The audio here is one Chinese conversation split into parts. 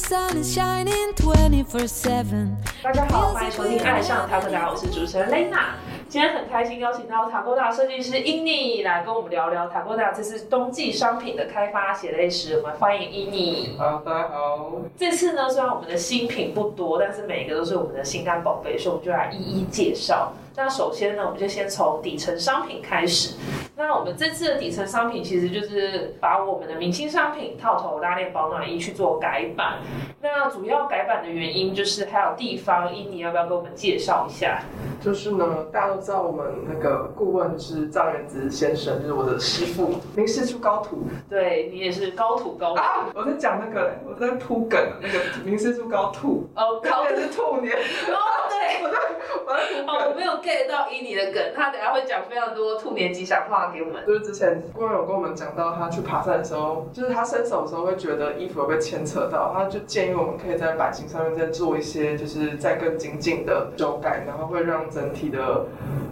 大家好，欢迎收听《爱上塔科达》，我是主持人 Lena。今天很开心邀请到塔科达设计师伊妮来跟我们聊聊塔科达这次冬季商品的开发血泪史。我们欢迎伊妮。好，大家好。这次呢，虽然我们的新品不多，但是每一个都是我们的心肝宝贝，所以我们就来一一介绍。那首先呢，我们就先从底层商品开始。那我们这次的底层商品其实就是把我们的明星商品套头拉链保暖衣去做改版。那主要改版的原因就是还有地方，伊妮要不要给我们介绍一下？就是呢，大家都知道我们那个顾问是张元子先生，就是我的师傅，名师出高徒。对你也是高土高土。啊，我在讲那个，我在铺梗，那个名师出高兔。哦，高也 是兔年。哦，对，我在哦，我。没有 get 到伊妮的梗，他等下会讲非常多兔年吉祥话给我们。就是之前顾问有跟我们讲到，他去爬山的时候，就是他伸手的时候会觉得衣服有被牵扯到，他就建议我们可以在版型上面再做一些，就是再更精进的修改，然后会让整体的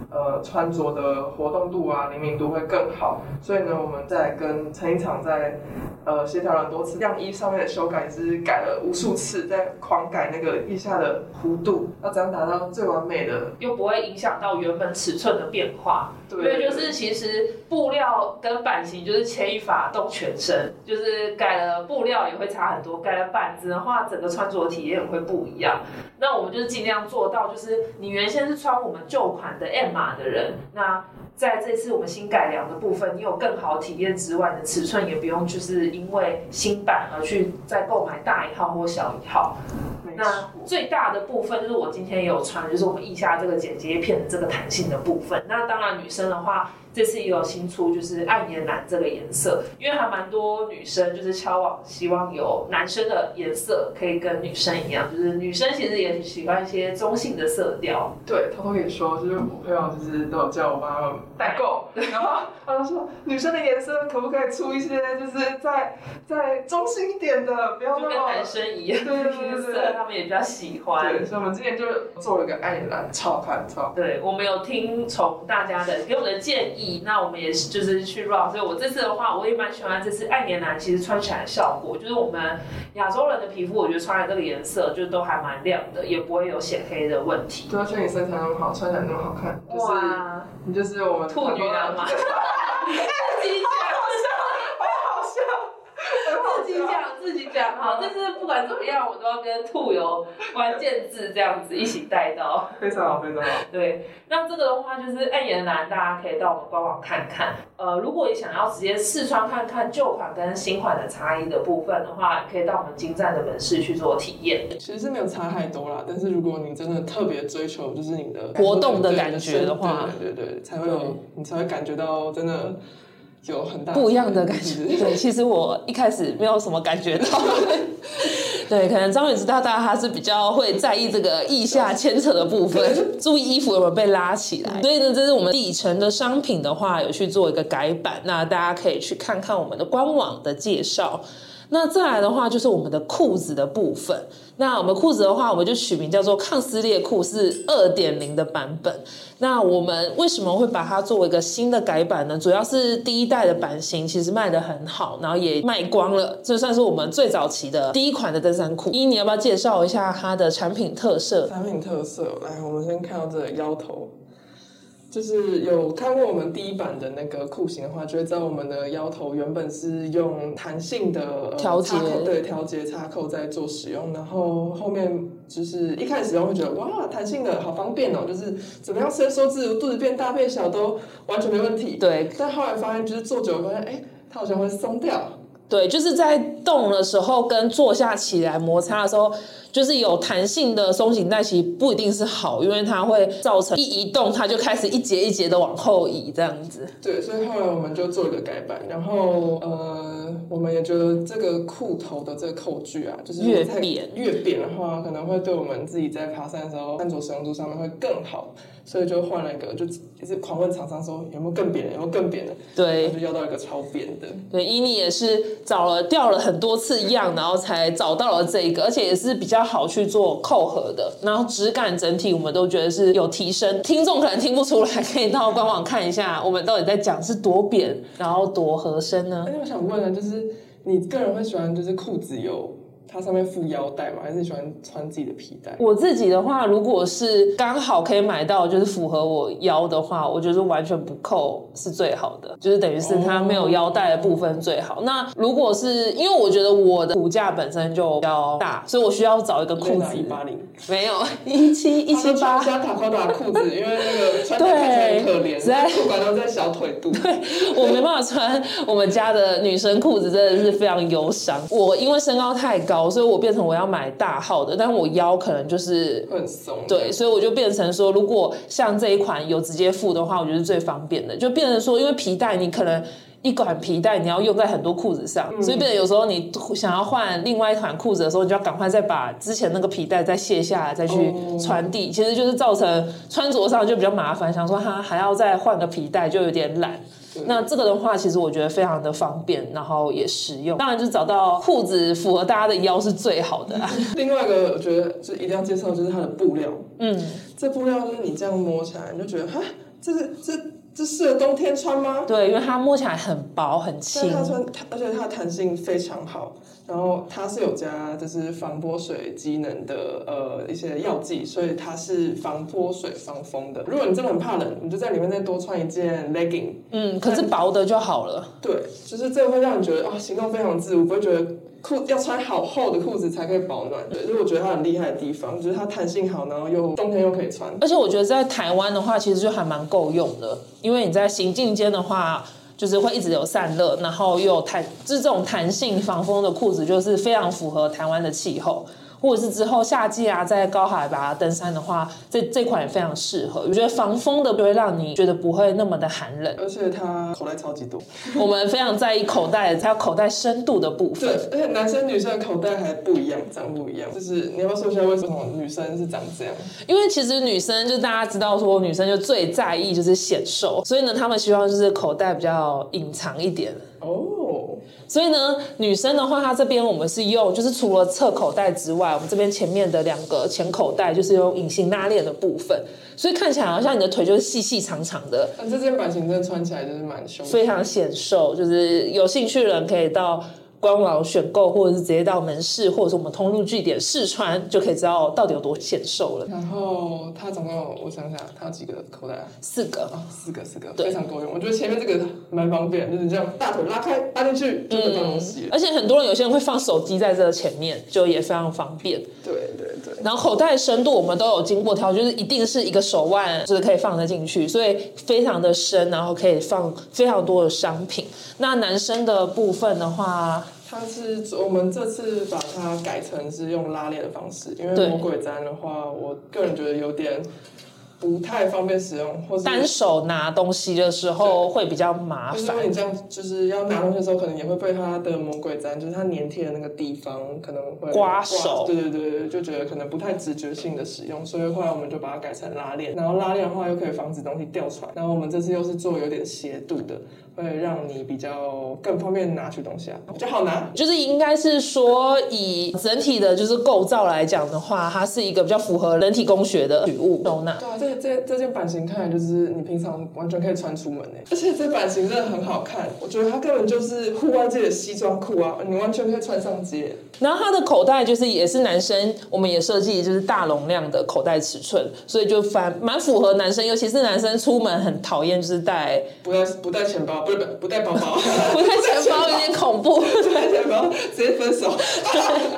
呃穿着的活动度啊、灵敏度会更好。所以呢，我们在跟成衣厂在呃协调了很多次，样衣上面的修改是改了无数次，在狂改那个腋下的弧度，要怎样达到最完美的又不会影响到原本尺寸的变化，对所以就是其实布料跟版型就是牵一发动全身，就是改了布料也会差很多，改了板子的话，整个穿着体验也会不一样。那我们就是尽量做到，就是你原先是穿我们旧款的 M 码的人，那在这次我们新改良的部分，你有更好的体验之外，你的尺寸也不用就是因为新版而去再购买大一号或小一号。那。最大的部分就是我今天也有穿，就是我们腋下这个剪接片的这个弹性的部分。那当然女生的话，这次也有新出，就是爱年蓝这个颜色，因为还蛮多女生就是敲网希望有男生的颜色可以跟女生一样，就是女生其实也喜欢一些中性的色调。对，偷偷跟你说，就是我朋友就是都有叫我帮他们代购，然后他就说女生的颜色可不可以出一些，就是在在中性一点的，不要那么就跟男生一样，对对对对对 色他们也比较喜欢。对，所以我们之前就做了一个爱你蓝，超好看，超。对，我们有听从大家的给我们的建议，那我们也是就是去 run，所以我这次的话，我也蛮喜欢这次爱年蓝，其实穿起来的效果，就是我们亚洲人的皮肤，我觉得穿的这个颜色就都还蛮亮的，也不会有显黑的问题。对，而且你身材那么好，穿起来那么好看，就是哇，你就是我们兔女郎嘛，自己讲，好笑，很好自己讲，自己讲，好，这次不管怎么样，我都要跟兔有关键字这样子一起带到。非常好，非常好。对，那这个的话就是暗颜蓝，大家可以到我们官网看看。呃，如果你想要直接试穿看看旧款跟新款的差异的部分的话，可以到我们金站的门市去做体验。其实是没有差太多啦，但是如果你真的特别追求就是你的活动的感觉的话对对对对，才会有你才会感觉到真的有很大不一样的感觉。对对，其实我一开始没有什么感觉到。对，可能张远知道大家他是比较会在意这个腋下牵扯的部分，注意衣服有没有被拉起来。所以呢，这是我们底层的商品的话，有去做一个改版，那大家可以去看看我们的官网的介绍。那再来的话，就是我们的裤子的部分。那我们裤子的话，我们就取名叫做抗撕裂裤，是二点零的版本。那我们为什么会把它作为一个新的改版呢？主要是第一代的版型其实卖的很好，然后也卖光了，这算是我们最早期的第一款的登山裤。一，你要不要介绍一下它的产品特色？产品特色，来，我们先看到这个腰头，就是有看过我们第一版的那个裤型的话，就会知道我们的腰头原本是用弹性的呃调节对调节插扣在做使用，然后后面就是一开始使用会觉得哇，弹性的好方便哦，就是怎么样伸缩自如，肚子变大变小都完全没问题。对但后来发现就是做久了发现，哎，它好像会松掉。对，就是在动的时候跟坐下起来摩擦的时候，就是有弹性的松紧带，其实不一定是好，因为它会造成一移动它就开始一节一节的往后移这样子。对，所以后来我们就做一个改版，然后呃，我们也觉得这个裤头的这个扣具啊，就是越扁越扁的话，可能会对我们自己在爬山的时候穿着使用度上面会更好，所以就换了一个，就也是狂问厂商说有没有更扁的，有没有更扁的，对就要到一个超扁的。对，伊妮也是找了掉了很多次样，然后才找到了这个，而且也是比较好去做扣合的，然后质感整体我们都觉得是有提升。听众可能听不出来，可以到官网看一下，我们到底在讲是多扁，然后多合身呢而？且我想问呢，就是你个人会喜欢就是裤子有它上面附腰带吗？还是你喜欢穿自己的皮带？我自己的话，如果是刚好可以买到，就是符合我腰的话，我觉得完全不扣是最好的，就是等于是它没有腰带的部分最好。那如果是因为我觉得我的骨架本身就比较大，所以我需要找一个裤子一八零，没有一七一七八，加塔克达裤子，因为那个穿起来看起来很可怜，实在裤管都在小腿肚。对我没办法穿我们家的女生裤子，真的是非常忧伤。我因为身高太高，所以我变成我要买大号的，但是我腰可能就是很松。对，所以我就变成说，如果像这一款有直接付的话，我觉得是最方便的。就变成说，因为皮带你可能一款皮带你要用在很多裤子上，所以变得有时候你想要换另外一款裤子的时候，你就要赶快再把之前那个皮带再卸下来，再去穿地，其实就是造成穿着上就比较麻烦。想说他还要再换个皮带，就有点懒。那这个的话，其实我觉得非常的方便，然后也实用。当然，就找到裤子符合大家的腰是最好的啦。另外一个，我觉得就一定要介绍，就是它的布料。嗯，这布料就是你这样摸起来，你就觉得哈，这是这这适合冬天穿吗？对，因为它摸起来很薄很轻，它穿，而且它的弹性非常好。然后它是有加就是防泼水机能的呃一些药剂，所以它是防泼水防风的。如果你真的很怕冷，你就在里面再多穿一件 legging。嗯，可是薄的就好了。对，就是这个会让你觉得啊，行动非常自如，不会觉得裤要穿好厚的裤子才可以保暖。对，就是我觉得它很厉害的地方，就是它弹性好，然后又冬天又可以穿。而且我觉得在台湾的话，其实就还蛮够用的，因为你在行进间的话。就是会一直有散热，然后又有弹，就是这种弹性防风的裤子，就是非常符合台湾的气候。或者是之后夏季啊，在高海拔登山的话，这这款也非常适合。我觉得防风的就会让你觉得不会那么的寒冷，而且它口袋超级多。我们非常在意口袋，还有口袋深度的部分。对，而且男生女生的口袋还不一样，长不一样。就是你要说一下为什么女生是长这样？因为其实女生就大家知道说，女生就最在意就是显瘦，所以呢，他们希望就是口袋比较隐藏一点。哦，所以呢，女生的话，它这边我们是用，就是除了侧口袋之外，我们这边前面的两个前口袋就是用隐形拉链的部分，所以看起来好像你的腿就是细细长长的。那，这件版型真的穿起来就是蛮凶，非常显瘦，就是有兴趣的人可以到。官网选购，或者是直接到门市，或者是我们通路据点试穿，就可以知道到底有多显瘦了。然后它总共，我想想，它有几个口袋？四个啊，四个，四个，非常够用。我觉得前面这个蛮方便，就是这样，大腿拉开，拉进去就可以放东西。而且很多人有些人会放手机在这前面，就也非常方便。对对对。然后口袋深度我们都有经过挑，就是一定是一个手腕就是可以放得进去，所以非常的深，然后可以放非常多的商品。那男生的部分的话。它是我们这次把它改成是用拉链的方式，因为魔鬼毡的话，我个人觉得有点。不太方便使用，或者单手拿东西的时候会比较麻烦。因为你这样就是要拿东西的时候，可能也会被它的魔鬼粘，就是它粘贴的那个地方可能会刮手。对对对对，就觉得可能不太直觉性的使用，所以后来我们就把它改成拉链。然后拉链的话又可以防止东西掉出来。然后我们这次又是做有点斜度的，会让你比较更方便拿取东西啊，比较好拿。就是应该是说以整体的就是构造来讲的话，它是一个比较符合人体工学的取物收纳。对啊。这这这件版型看来就是你平常完全可以穿出门诶，而且这版型真的很好看，我觉得它根本就是户外界的西装裤啊，你完全可以穿上街。然后它的口袋就是也是男生，我们也设计就是大容量的口袋尺寸，所以就反蛮符合男生，尤其是男生出门很讨厌就是带不带不带钱包，不是不不带包包，不带钱包有点恐怖，不带钱包直接分手，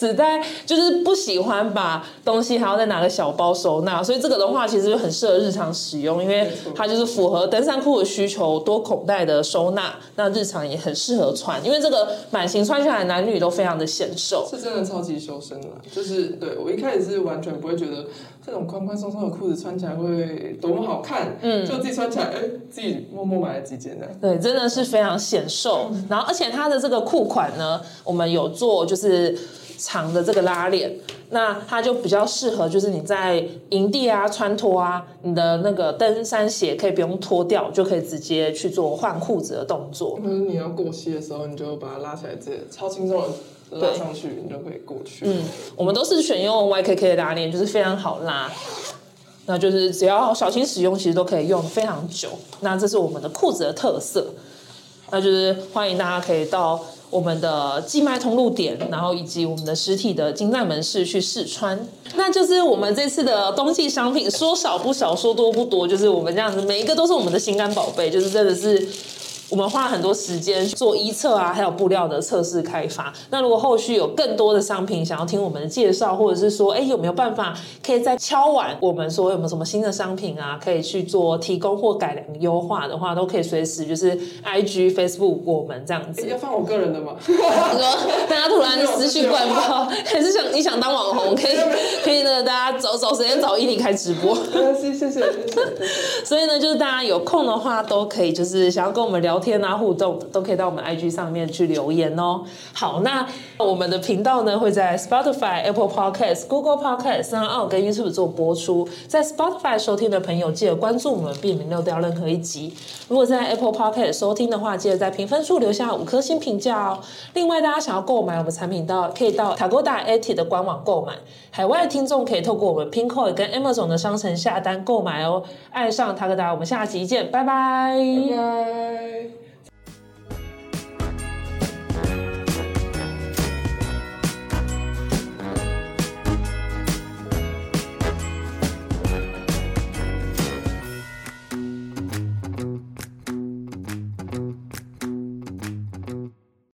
只在就是不喜欢把东西还要再拿个小包收纳。所以这个的话，其实就很适合日常使用，因为它就是符合登山裤的需求，多口袋的收纳，那日常也很适合穿。因为这个版型穿起来，男女都非常的显瘦，是真的超级修身啊。就是对我一开始是完全不会觉得这种宽宽松松的裤子穿起来会多么好看，嗯，就自己穿起来，哎，自己默默买了几件呢。对，真的是非常显瘦。然后，而且它的这个裤款呢，我们有做就是长的这个拉链。那它就比较适合，就是你在营地啊穿脱啊，你的那个登山鞋可以不用脱掉，就可以直接去做换裤子的动作。嗯，你要过膝的时候，你就把它拉起来，直接超轻松的拉上去，你就可以过去。嗯，我们都是选用 YKK 的拉链，就是非常好拉，那就是只要小心使用，其实都可以用非常久。那这是我们的裤子的特色，那就是欢迎大家可以到。我们的寄卖通路点，然后以及我们的实体的金赞门市去试穿。那就是我们这次的冬季商品，说少不少，说多不多，就是我们这样子，每一个都是我们的心肝宝贝，就是真的是。我们花了很多时间做一测啊，还有布料的测试开发。那如果后续有更多的商品想要听我们的介绍，或者是说，哎，有没有办法可以再敲碗我们说有没有什么新的商品啊，可以去做提供或改良优化的话，都可以随时就是 I G Facebook 我们这样子。要放我个人的吗？你说大家突然思绪灌爆，还 是想你想当网红，可以可以呢？大家找找时间找伊犁开直播。谢谢谢谢。所以呢，就是大家有空的话，都可以就是想要跟我们聊天啊，互动都可以到我们 IG 上面去留言哦。好，那我们的频道呢会在 Spotify、Apple Podcast、Google Podcast、三二跟 YouTube 做播出。在 Spotify 收听的朋友，记得关注我们，避免漏掉任何一集。如果在 Apple Podcast 收听的话，记得在评分处留下五颗星评价哦。另外，大家想要购买我们产品，到可以到 Tagoda AT 的官网购买。海外听众可以透过我们 Pinkoi 跟 Amazon 的商城下单购买哦。爱上 Tagoda，我们下集见，拜。拜。